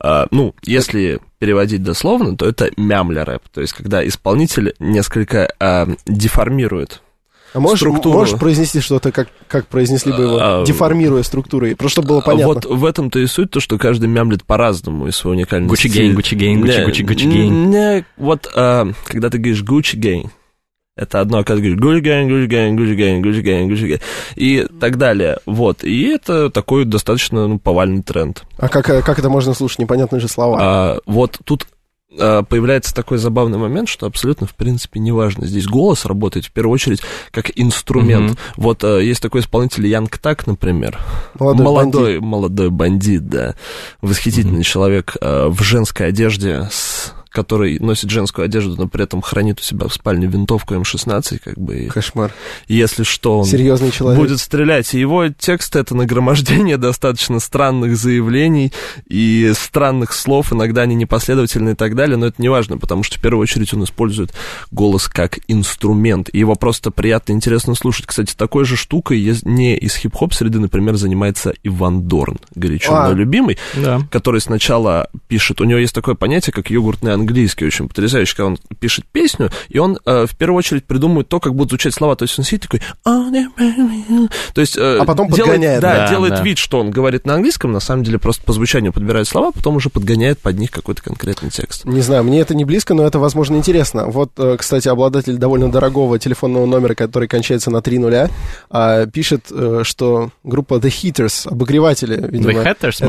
ну, если переводить дословно, то это мямля рэп, то есть когда исполнитель несколько э, деформирует А можешь, структуру. можешь произнести что-то, как, как произнесли бы его, А, деформируя структуры, просто чтобы было понятно. Вот в этом-то и суть, то, что каждый мямлит по-разному из своего уникального Gucci стиля. Gang, Gucci Gang, Gucci, Не, Gucci, Gucci Gang. Не, вот а, когда ты говоришь Gucci Gang, это одно, Gucci Gang, Gucci Gang, Gucci Gang, и так далее. Вот, и это такой достаточно ну, повальный тренд. А как, э, как это можно слушать? Непонятные же слова. А, вот тут а, появляется такой забавный момент, что абсолютно, в принципе, неважно. Здесь голос работает в первую очередь как инструмент. Мгм. Вот а, есть такой исполнитель Янг Так, например. Молодой молодой, молодой бандит, да. Восхитительный человек а, в женской одежде, с который носит женскую одежду, но при этом хранит у себя в спальне винтовку М16, как бы, Кошмар. если что, он Серьезный человек. будет стрелять. И его текст — это нагромождение достаточно странных заявлений и странных слов, иногда они непоследовательны и так далее, но это не важно, потому что в первую очередь он использует голос как инструмент, и его просто приятно и интересно слушать. Кстати, такой же штукой не из хип-хоп среды, например, занимается Иван Дорн, горячо А. мной любимый, Да. который сначала пишет, у него есть такое понятие, как йогуртный английский, очень потрясающий, когда он пишет песню, и он э, в первую очередь придумывает то, как будут звучать слова, то есть он сидит такой, то есть э, А потом делает, подгоняет. да, Да, делает да. вид, что он говорит на английском, на самом деле просто по звучанию подбирает слова, потом уже подгоняет под них какой-то конкретный текст. Не знаю, мне это не близко, но это, возможно, интересно. Вот, э, кстати, обладатель довольно дорогого телефонного номера, который кончается на 3 нуля, а, пишет, э, что группа The Heaters, обогреватели, видимо... The Hatters, это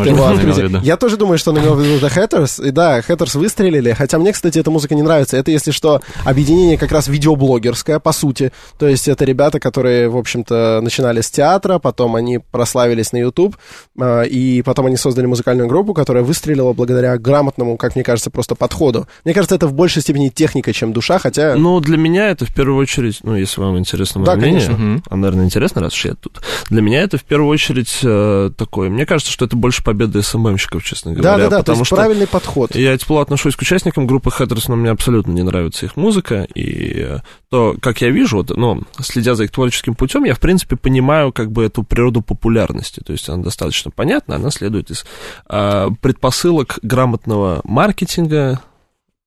виду? Я тоже думаю, что он имел в виду The Hatters. И да, Hatters выстрелили, хотя мне, кстати, эта музыка не нравится. Это, если что, объединение как раз видеоблогерское, по сути. То есть это ребята, которые, в общем-то, начинали с театра, потом они прославились на YouTube, а, и потом они создали музыкальную группу, которая выстрелила благодаря грамотному, как мне кажется, просто подходу. Мне кажется, это в большей степени техника, чем душа, хотя... Ну, для меня это в первую очередь, ну, если вам интересно мое Да, мнение, конечно. А, наверное, интересно, раз уж я тут. Для меня это в первую очередь э, такое. Мне кажется, что это больше победа СММщиков, честно говоря. Да-да-да, то потому есть что правильный подход. Я тепло отношусь к участникам группы Хэттерс, но мне абсолютно не нравится их музыка. И э, то, как я вижу, вот, ну, следя за их творческим путем, я, в принципе, понимаю как бы эту природу популярности. То есть она достаточно понятна, она следует из э, предпосылок грамотного маркетинга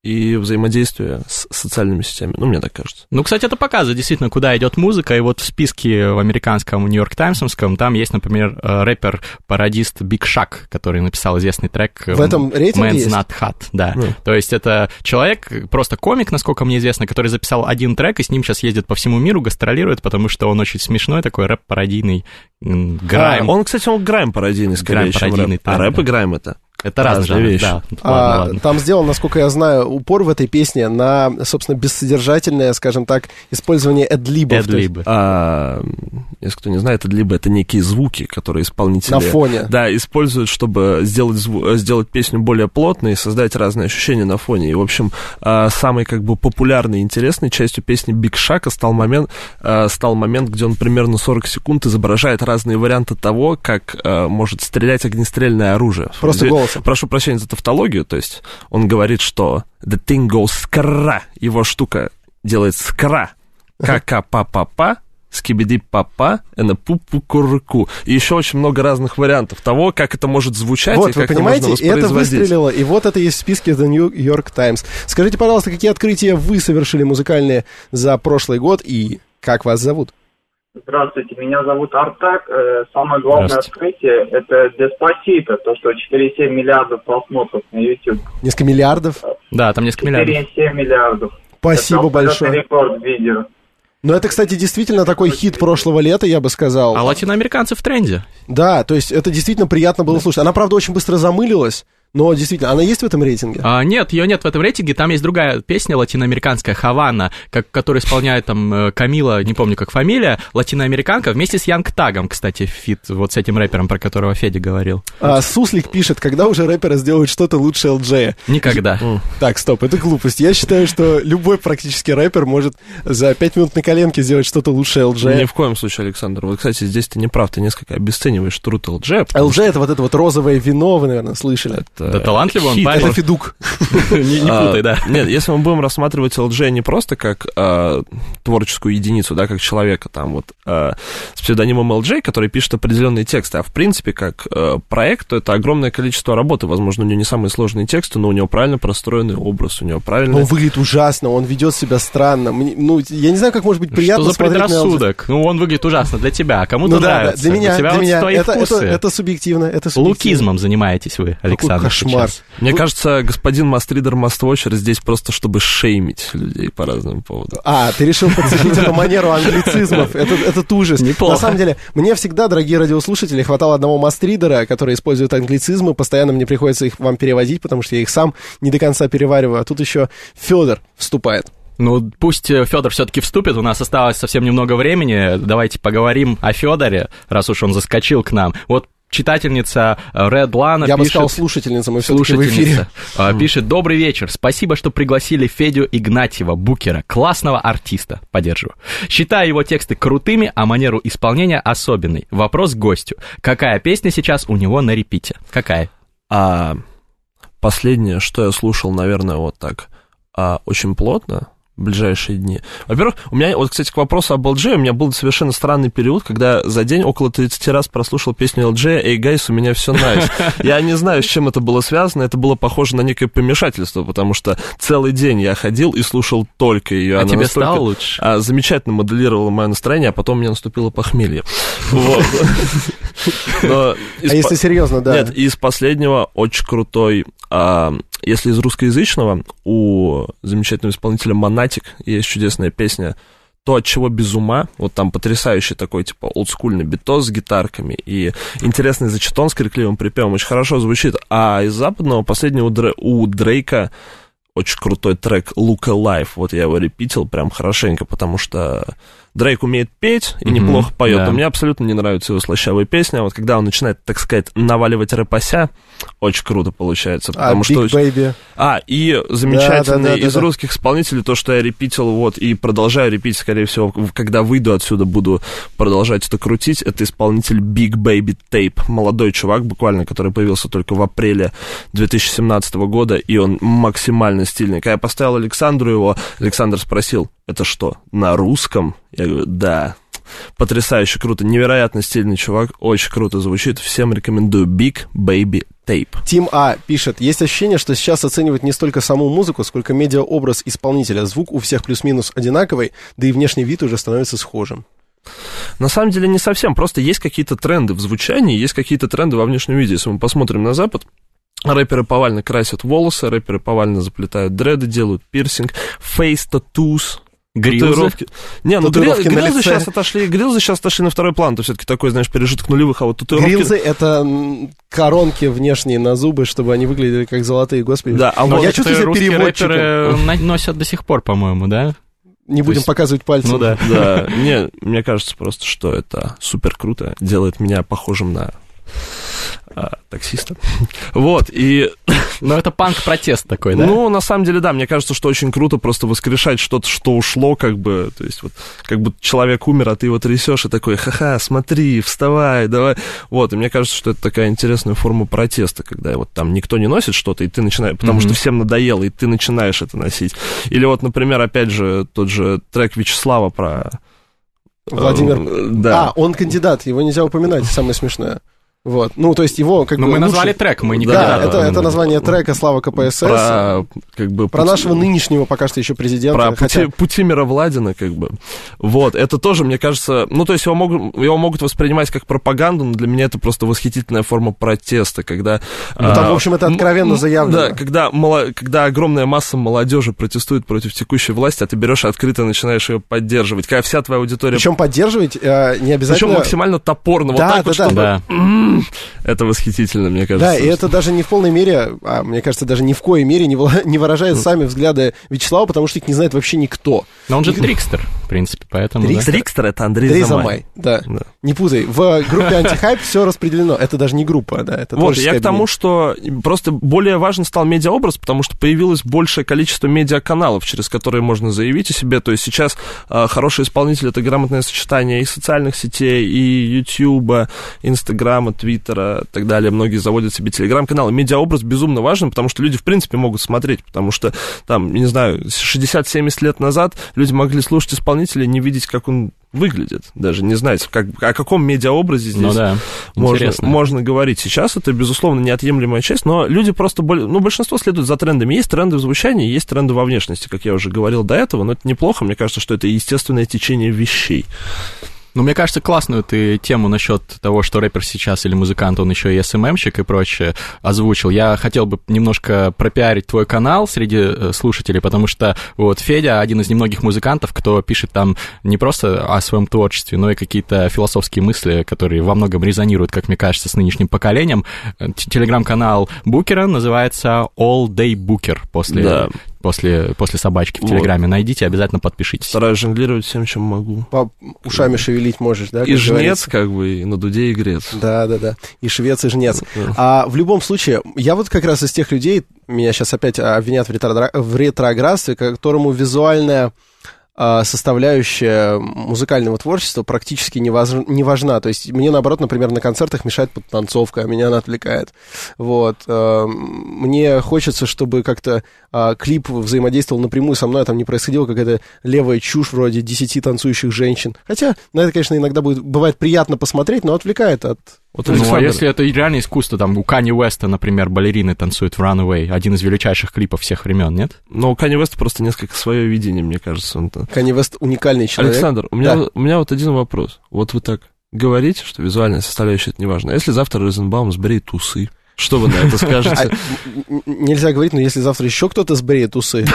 и взаимодействия с социальными сетями. Ну, мне так кажется. Ну, кстати, это показывает действительно, куда идет музыка. И вот в списке в американском Нью-Йорк Таймсовском там есть, например, э, рэпер-пародист Биг Шак, который написал известный трек э, В этом рейтинге Man's есть? Not Hot. Да. Ну. То есть это человек, просто комик, насколько мне известно, который записал один трек и с ним сейчас ездит по всему миру, гастролирует, потому что он очень смешной, такой рэп-пародийный грайм. А, он, кстати, он грайм пародийный скорее, чем Грайм-пародийный рэп. А трек, рэп да. и грайм это. Это разные разные вещи. да. А, Ладно, ладно. Там сделан, насколько я знаю, упор в этой песне на, собственно, бессодержательное, скажем так, использование эдлибов. Эд-либы. А, если кто не знает, это либо это некие звуки, которые исполнители... На фоне. Да, используют, чтобы сделать, зву- сделать песню более плотной и создать разные ощущения на фоне. И, в общем, а, самой как бы популярной и интересной частью песни Биг Шака стал момент, а, стал момент, где он примерно 40 секунд изображает разные варианты того, как а, может стрелять огнестрельное оружие. Просто Где- голосом. Прошу прощения за тавтологию, то есть он говорит, что the thing goes скра, его штука делает скра, ка-ка-па-па-па, скибиди папа, эна пупу курку. И еще очень много разных вариантов того, как это может звучать Вот, и вы как понимаете, это это выстрелило, и вот это есть в списке The New York Times. Скажите, пожалуйста, какие открытия вы совершили музыкальные за прошлый год и как вас зовут? Здравствуйте, меня зовут Артак. Э, Самое главное открытие – это Деспасито, то, что 4,7 миллиардов просмотров на YouTube. Несколько миллиардов? Да, там несколько миллиардов. 4,7 миллиардов. Спасибо Это абсолютный большое. рекорд видео. Но это, кстати, действительно такой хит прошлого лета, я бы сказал. А латиноамериканцы в тренде. Да, то есть это действительно приятно было слушать. Она, правда, очень быстро замылилась, но действительно, она есть в этом рейтинге? А, нет, ее нет в этом рейтинге. Там есть другая песня латиноамериканская «Havana», как, которую исполняет там э, Камила, не помню как фамилия, латиноамериканка, вместе с Young Thug ом, кстати, feat вот с этим рэпером, про которого Федя говорил. А, Суслик пишет, когда уже рэперы сделают что-то лучше LJ. Никогда. Так, стоп, это глупость. Я считаю, что любой практически рэпер может за пять минут на коленке сделать что-то лучше LJ. Ни в коем случае, Александр. Вот, кстати, здесь ты не прав, ты несколько обесцениваешь труд потому LJ это вот это вот розовое вино, вы, наверное, слышали. Это... Да талантливый он парень. Это Федук. Не путай, да. Нет, если мы будем рассматривать LG не просто как а, творческую единицу, да, как человека там вот а, с псевдонимом LG, который пишет определенные тексты, а в принципе как а, проект, то это огромное количество работы. Возможно, у него не самые сложные тексты, но у него правильно простроенный образ, у него Но правильно... он выглядит ужасно, он ведет себя странно. Ну, я не знаю, как может быть приятно Что за предрассудок? Ну, он выглядит ужасно для тебя, а кому-то Ну нравится. для меня, У тебя для меня. это субъективно. Лукизмом занимаетесь вы, Александр. Кошмар. сейчас. Мне кажется, господин Мастридер Маствочер здесь просто, чтобы шеймить людей по разным поводам. А, ты решил подцепить эту манеру англицизмов. Это, этот ужас. Неплохо. На самом деле, мне всегда, дорогие радиослушатели, хватало одного мастридера, который использует англицизмы. Постоянно мне приходится их вам переводить, потому что я их сам не до конца перевариваю. А тут еще Федор вступает. Ну, пусть Федор все-таки вступит, у нас осталось совсем немного времени. Давайте поговорим о Федоре, раз уж он заскочил к нам. Вот читательница э, Red Lana я бы пишет... сказал слушательница, мы все-таки в эфире. Слушательница а, пишет «Добрый вечер. Спасибо, что пригласили Федю Игнатьева, букера, классного артиста. Поддерживаю. Считаю его тексты крутыми, а манеру исполнения особенной. Вопрос к гостю. Какая песня сейчас у него на репите? Какая? А последнее, что я слушал, наверное, вот так а, очень плотно в ближайшие дни. Во-первых, у меня, вот, кстати, к вопросу об LG, у меня был совершенно странный период, когда за день около 30 раз прослушал песню LG «Эй, гайс, у меня все nice». Я не знаю, с чем это было связано, это было похоже на некое помешательство, потому что целый день я ходил и слушал только ее. А Она тебе настолько, стало лучше? а, замечательно моделировала мое настроение, а потом у меня наступило похмелье. Вот. А если серьезно, да. Нет, из последнего очень крутой. а, если из русскоязычного, у замечательного исполнителя Монатик есть чудесная песня то, от чего без ума, вот там потрясающий такой, типа, олдскульный битос с гитарками и интересный зачетон с крикливым припевом, очень хорошо звучит. А из западного последнего у, Дре- у Дрейка очень крутой трек Look Alive, вот я его репитил прям хорошенько, потому что Дрейк умеет петь и Мгм, неплохо поет, да. но мне абсолютно не нравятся его слащавые песни, а вот когда он начинает, так сказать, наваливать рэпася, очень круто получается, А потому что... Big Baby. А, и замечательный Да, да, да, из да, да. русских исполнителей, то, что я репитил, вот, и продолжаю репить, скорее всего, когда выйду отсюда, буду продолжать это крутить, это исполнитель Big Baby Tape, молодой чувак буквально, который появился только в апреле 2017 года, и он максимально стильный. Когда я поставил Александру его, Александр спросил, это что, на русском? Я говорю, да. Потрясающе круто, невероятно стильный чувак, очень круто звучит, всем рекомендую Big Baby Tape. Тим А пишет, есть ощущение, что сейчас оценивают не столько саму музыку, сколько медиаобраз исполнителя. Звук у всех плюс-минус одинаковый, да и внешний вид уже становится схожим. На самом деле не совсем, просто есть какие-то тренды в звучании, есть какие-то тренды во внешнем виде. Если мы посмотрим на Запад, рэперы повально красят волосы, рэперы повально заплетают дреды, делают пирсинг, фейс татус, Грилзы? татуировки. Не, ну Татуировки грил- на грилзы лице. сейчас отошли, грилзы сейчас отошли на второй план, то все-таки такой, знаешь, пережиток нулевых, а вот татуировки... Грилзы — это коронки внешние на зубы, чтобы они выглядели как золотые, господи. Да, а Но вот я чувствую себя русские переводчиком. на- носят до сих пор, по-моему, да? Не будем есть- показывать пальцем. Ну да. Да, не, мне кажется просто, что это супер круто, делает меня похожим на таксиста. Вот, и Но это панк-протест такой, да? Ну, на самом деле, да, мне кажется, что очень круто просто воскрешать что-то, что ушло, как бы, то есть вот, как будто человек умер, а ты его трясешь и такой, ха-ха, смотри, вставай, давай. Вот, и мне кажется, что это такая интересная форма протеста, когда вот там никто не носит что-то, и ты начинаешь, потому что всем надоело, и ты начинаешь это носить. Или вот, например, опять же, тот же трек Вячеслава про... Владимир. э, Да. А, он кандидат, его нельзя упоминать, самое смешное. Вот. Ну, то есть его как Но бы мы лучше- назвали трек, мы не Да, это, это название трека «Слава КПСС». про, как бы, Про пути- нашего нынешнего пока что еще президента. Про хотя- пути, пути Мировладина, как бы. Вот, это тоже, мне кажется, ну, то есть его могут, его могут воспринимать как пропаганду, но для меня это просто восхитительная форма протеста, когда... Ну, там, в общем, это откровенно заявлено. Да, когда, мало- когда огромная масса молодежи протестует против текущей власти, а ты берешь и открыто начинаешь ее поддерживать, когда вся твоя аудитория... Причем поддерживать э, не Причем обязательно... максимально топорно, вот Да, так вот, да, да. чтобы... Да. Это восхитительно, мне кажется. Да, и это даже не в полной мере, а мне кажется, даже ни в коей мере не, выражает сами взгляды Вячеслава, потому что их не знает вообще никто. Но он же трикстер, в принципе, поэтому... да. Трикстер? Это Андрей, Андрей Замай. Замай, да. Да. Не путай. В группе антихайп все распределено. Это даже не группа, да, это Вот, я к тому, что просто более важен стал медиаобраз, потому что появилось большее количество медиаканалов, через которые можно заявить о себе. То есть сейчас э, хороший исполнитель — это грамотное сочетание и социальных сетей, и Ютьюба, Инстаграма, Твиттера и так далее. Многие заводят себе телеграм-каналы. Медиаобраз безумно важен, потому что люди, в принципе, могут смотреть, потому что там, не знаю, 60-70 лет назад люди могли слушать исполнителя и не видеть, как он выглядит, даже не знать, как, о каком медиаобразе здесь ну, да. можно, можно говорить. Сейчас это, безусловно, неотъемлемая часть, но люди просто, ну, большинство следует за трендами. Есть тренды в звучании, есть тренды во внешности, как я уже говорил до этого, но это неплохо, мне кажется, что это естественное течение вещей. Ну, мне кажется, классную ты тему насчет того, что рэпер сейчас или музыкант, он еще и СММщик и прочее озвучил. Я хотел бы немножко пропиарить твой канал среди э, слушателей, потому что вот Федя один из немногих музыкантов, кто пишет там не просто о своем творчестве, но и какие-то философские мысли, которые во многом резонируют, как мне кажется, с нынешним поколением. Телеграм-канал Букера называется All Day Booker после да после, после собачки в Телеграме. Вот. Найдите, обязательно подпишитесь. Стараюсь жонглировать всем, чем могу. По ушами шевелить можешь, да? И жнец, говорится? как бы, и на дуде и грец. Да, да, да. И швец, и жнец. А в любом случае, я вот как раз из тех людей, меня сейчас опять обвинят в, ретро, в ретроградстве, которому визуальная составляющая музыкального творчества практически не, важ, не важна. То есть мне, наоборот, например, на концертах мешает подтанцовка, а меня она отвлекает. Вот. А, мне хочется, чтобы как-то а, клип взаимодействовал напрямую со мной, а там не происходила какая-то левая чушь вроде 10 танцующих женщин. Хотя на это, конечно, иногда будет, бывает приятно посмотреть, но отвлекает от вот ну, а если это реально искусство, там у Кани Уэста, например, балерины танцуют в Runaway, один из величайших клипов всех времен, нет? Но у Кани Уэста просто несколько свое видение, мне кажется. Он Кани Вест уникальный человек. Александр, у меня, да. у меня вот один вопрос. Вот вы так говорите, что визуальная составляющая это не важно. А если завтра Розенбаум сбреет усы, что вы на это скажете? А, нельзя говорить, но если завтра еще кто-то сбреет усы,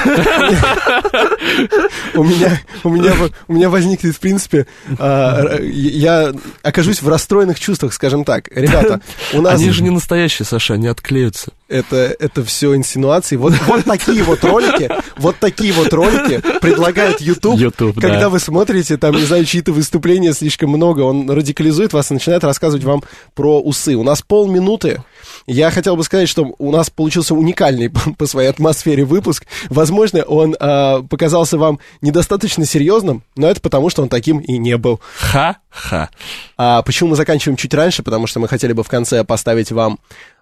у меня, у меня, у меня возникнет, в принципе, а, я окажусь в расстроенных чувствах, скажем так. Ребята, у нас... Они же не настоящие, Саша, они отклеются. Это, это все инсинуации. Вот, вот такие вот ролики, вот такие вот ролики предлагает YouTube, YouTube когда да. вы смотрите, там, не знаю, чьи-то выступления слишком много, он радикализует вас и начинает рассказывать вам про усы. У нас полминуты. Я хотел бы сказать, что у нас получился уникальный по своей атмосфере выпуск. Возможно, он э, показался вам недостаточно серьезным, но это потому, что он таким и не был. Ха-ха. А почему мы заканчиваем чуть раньше? Потому что мы хотели бы в конце поставить вам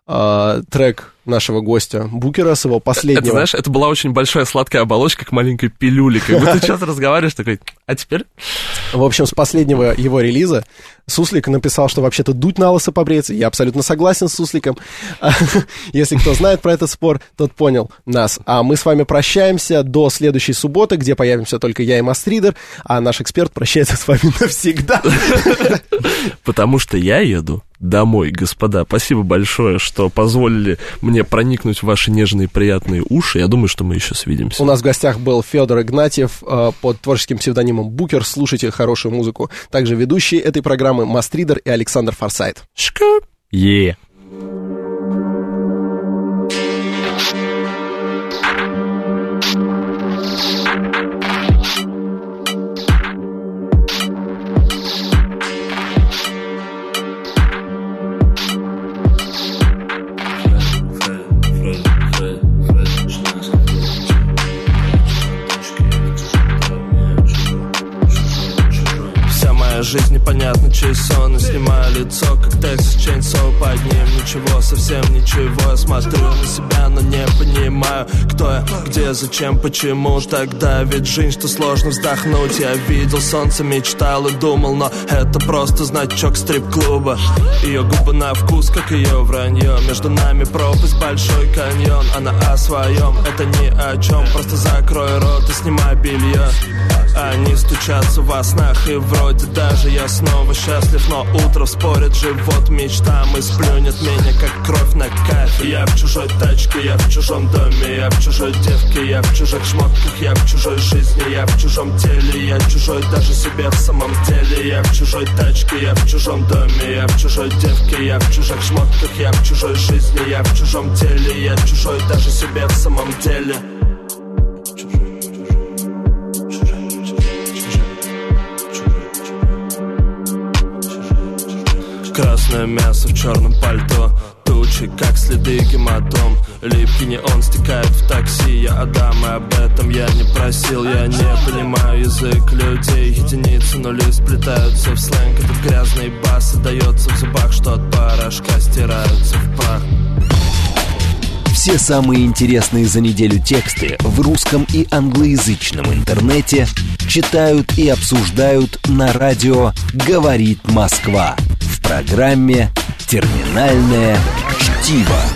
э, трек нашего гостя Букера с его последнего. Это, знаешь, это была очень большая сладкая оболочка к маленькой пилюле. Как будто сейчас разговариваешь такой, а теперь? В общем, с последнего его релиза Суслик написал, что вообще-то дуть на лысо побреется. Я абсолютно согласен с Сусликом. Если кто знает про этот спор, тот понял нас. А мы с вами прощаемся до следующей субботы, где появимся только я и Мастридер, а наш эксперт прощается с вами навсегда. Потому что я еду домой, господа. Спасибо большое, что позволили мне проникнуть в ваши нежные приятные уши. Я думаю, что мы еще свидимся. У нас в гостях был Федор Игнатьев э, под творческим псевдонимом Букер. Слушайте хорошую музыку. Также ведущие этой программы Мастридер и Александр Форсайт. Шка. Е. чей сон И снимаю лицо, как Texas Chainsaw Под ним ничего, совсем ничего. Я смотрю на себя, но не понимаю Кто я, где, зачем, почему. Тогда ведь жизнь, что сложно вздохнуть. Я видел солнце, мечтал и думал Но это просто значок стрип-клуба. Ее губы на вкус, как ее вранье. Между нами пропасть, большой каньон. Она о своем, это ни о чем. Просто закрой рот и снимай белье Они стучатся во снах и вроде даже я снова счастлив, но утро спорит живот мечтам И сплюнет меня, как кровь на кафе Я в чужой тачке, я в чужом доме Я в чужой девке, я в чужих шмотках Я в чужой жизни, я в чужом теле Я чужой даже себе в самом деле Я в чужой тачке, я в чужом доме Я в чужой девке, я в чужих шмотках Я в чужой жизни, я в чужом теле Я чужой даже себе в самом деле Красное мясо в черном пальто. Текучий, как следы гематом Липкий не он стекает в такси. Я отдам, и об этом я не просил. Я не понимаю язык людей. Единицы, нули сплетаются в сленг. Этот грязный бас отдается в зубах Что от порошка стираются в прах все самые интересные за неделю тексты в русском и англоязычном интернете читают и обсуждают на радио «Говорит Москва» программе «Терминальное чтиво».